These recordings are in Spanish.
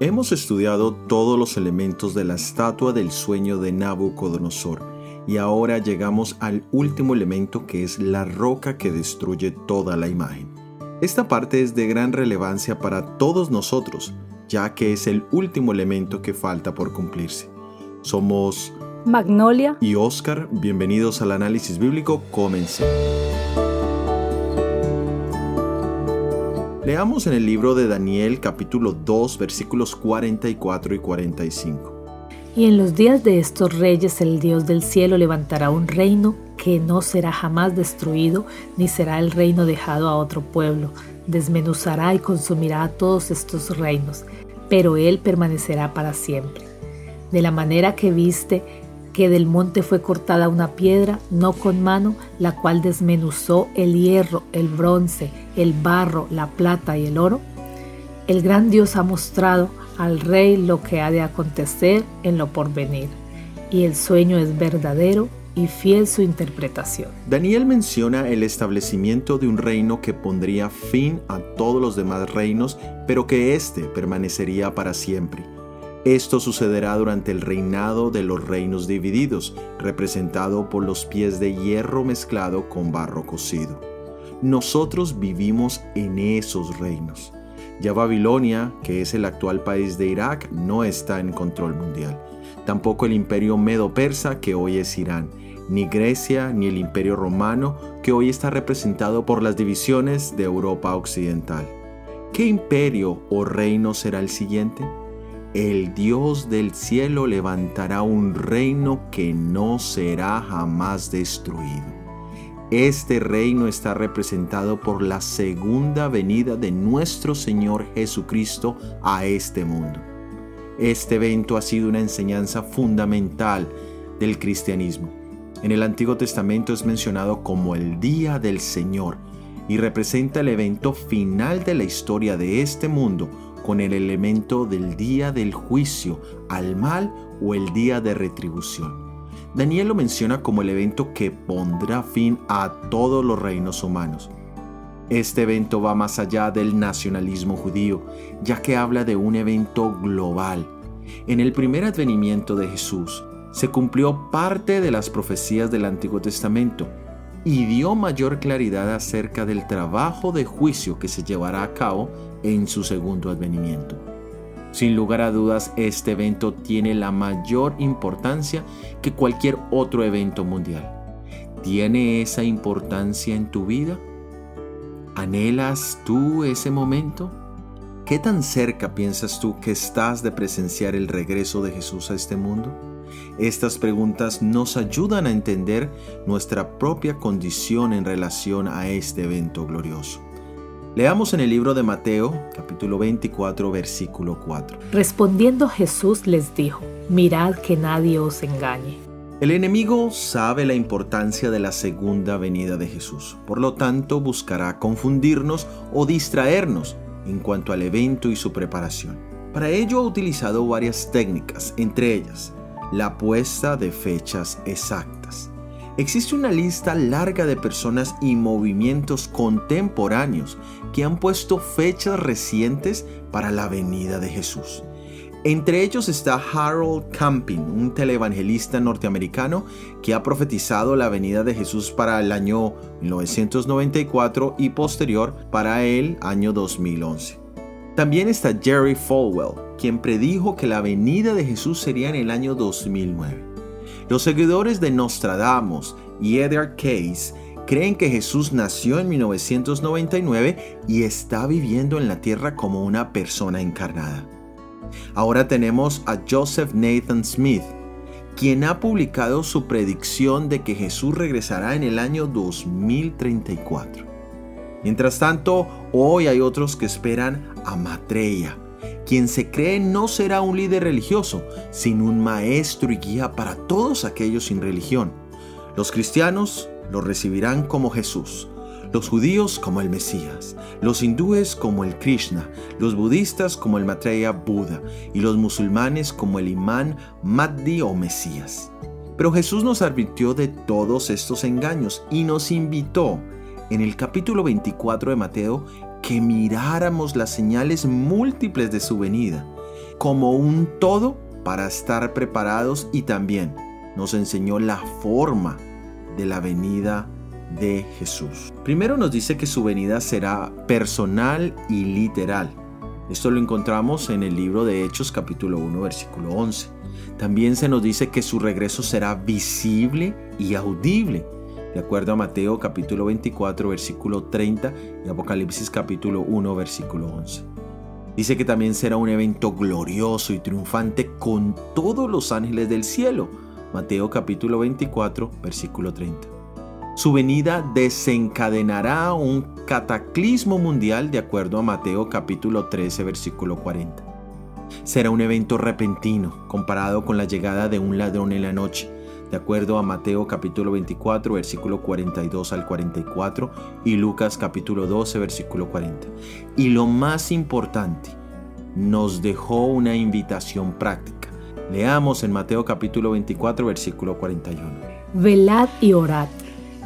Hemos estudiado todos los elementos de la estatua del sueño de Nabucodonosor y ahora llegamos al último elemento que es la roca que destruye toda la imagen. Esta parte es de gran relevancia para todos nosotros, ya que es el último elemento que falta por cumplirse. Somos Magnolia y Oscar, bienvenidos al análisis bíblico, comencemos. Leamos en el libro de Daniel capítulo 2 versículos 44 y 45. Y en los días de estos reyes el Dios del cielo levantará un reino que no será jamás destruido, ni será el reino dejado a otro pueblo. Desmenuzará y consumirá a todos estos reinos, pero él permanecerá para siempre. De la manera que viste que del monte fue cortada una piedra, no con mano, la cual desmenuzó el hierro, el bronce, el barro, la plata y el oro? El gran Dios ha mostrado al rey lo que ha de acontecer en lo porvenir, y el sueño es verdadero y fiel su interpretación. Daniel menciona el establecimiento de un reino que pondría fin a todos los demás reinos, pero que éste permanecería para siempre. Esto sucederá durante el reinado de los reinos divididos, representado por los pies de hierro mezclado con barro cocido. Nosotros vivimos en esos reinos. Ya Babilonia, que es el actual país de Irak, no está en control mundial. Tampoco el imperio medo-persa, que hoy es Irán, ni Grecia, ni el imperio romano, que hoy está representado por las divisiones de Europa Occidental. ¿Qué imperio o reino será el siguiente? El Dios del cielo levantará un reino que no será jamás destruido. Este reino está representado por la segunda venida de nuestro Señor Jesucristo a este mundo. Este evento ha sido una enseñanza fundamental del cristianismo. En el Antiguo Testamento es mencionado como el día del Señor y representa el evento final de la historia de este mundo con el elemento del día del juicio al mal o el día de retribución. Daniel lo menciona como el evento que pondrá fin a todos los reinos humanos. Este evento va más allá del nacionalismo judío, ya que habla de un evento global. En el primer advenimiento de Jesús se cumplió parte de las profecías del Antiguo Testamento y dio mayor claridad acerca del trabajo de juicio que se llevará a cabo en su segundo advenimiento. Sin lugar a dudas, este evento tiene la mayor importancia que cualquier otro evento mundial. ¿Tiene esa importancia en tu vida? ¿Anhelas tú ese momento? ¿Qué tan cerca piensas tú que estás de presenciar el regreso de Jesús a este mundo? Estas preguntas nos ayudan a entender nuestra propia condición en relación a este evento glorioso. Leamos en el libro de Mateo, capítulo 24, versículo 4. Respondiendo Jesús les dijo, mirad que nadie os engañe. El enemigo sabe la importancia de la segunda venida de Jesús, por lo tanto buscará confundirnos o distraernos en cuanto al evento y su preparación. Para ello ha utilizado varias técnicas, entre ellas la puesta de fechas exactas. Existe una lista larga de personas y movimientos contemporáneos que han puesto fechas recientes para la venida de Jesús. Entre ellos está Harold Camping, un televangelista norteamericano que ha profetizado la venida de Jesús para el año 1994 y posterior para el año 2011. También está Jerry Falwell, quien predijo que la venida de Jesús sería en el año 2009. Los seguidores de Nostradamus y Edgar Case creen que Jesús nació en 1999 y está viviendo en la tierra como una persona encarnada. Ahora tenemos a Joseph Nathan Smith, quien ha publicado su predicción de que Jesús regresará en el año 2034. Mientras tanto, hoy hay otros que esperan a Matreya, quien se cree no será un líder religioso, sino un maestro y guía para todos aquellos sin religión. Los cristianos lo recibirán como Jesús, los judíos como el Mesías, los hindúes como el Krishna, los budistas como el Maitreya Buda y los musulmanes como el imán Mahdi o Mesías. Pero Jesús nos advirtió de todos estos engaños y nos invitó en el capítulo 24 de Mateo que miráramos las señales múltiples de su venida como un todo para estar preparados y también nos enseñó la forma de la venida de Jesús. Primero nos dice que su venida será personal y literal. Esto lo encontramos en el libro de Hechos capítulo 1 versículo 11. También se nos dice que su regreso será visible y audible, de acuerdo a Mateo capítulo 24 versículo 30 y Apocalipsis capítulo 1 versículo 11. Dice que también será un evento glorioso y triunfante con todos los ángeles del cielo. Mateo capítulo 24 versículo 30. Su venida desencadenará un cataclismo mundial de acuerdo a Mateo capítulo 13 versículo 40. Será un evento repentino comparado con la llegada de un ladrón en la noche, de acuerdo a Mateo capítulo 24 versículo 42 al 44 y Lucas capítulo 12 versículo 40. Y lo más importante, nos dejó una invitación práctica. Leamos en Mateo capítulo 24 versículo 41. Velad y orad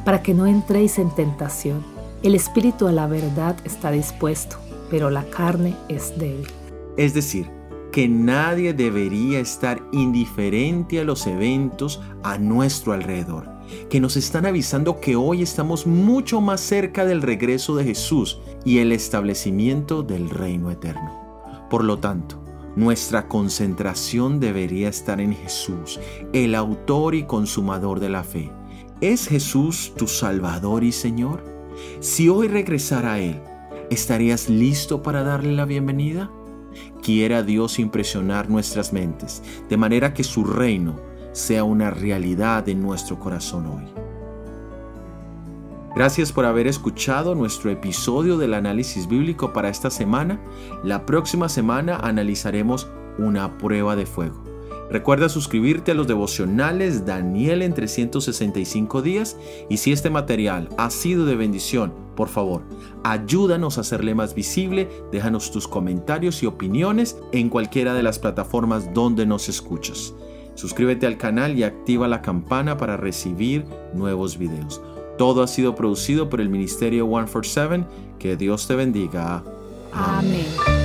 para que no entréis en tentación. El espíritu a la verdad está dispuesto, pero la carne es débil. Es decir, que nadie debería estar indiferente a los eventos a nuestro alrededor, que nos están avisando que hoy estamos mucho más cerca del regreso de Jesús y el establecimiento del reino eterno. Por lo tanto, nuestra concentración debería estar en Jesús, el autor y consumador de la fe ¿Es Jesús tu Salvador y Señor? Si hoy regresara a Él, ¿estarías listo para darle la bienvenida? Quiera Dios impresionar nuestras mentes, de manera que su reino sea una realidad en nuestro corazón hoy. Gracias por haber escuchado nuestro episodio del análisis bíblico para esta semana. La próxima semana analizaremos una prueba de fuego. Recuerda suscribirte a los devocionales Daniel en 365 días y si este material ha sido de bendición, por favor, ayúdanos a hacerle más visible, déjanos tus comentarios y opiniones en cualquiera de las plataformas donde nos escuchas. Suscríbete al canal y activa la campana para recibir nuevos videos. Todo ha sido producido por el Ministerio 147. Que Dios te bendiga. Amén.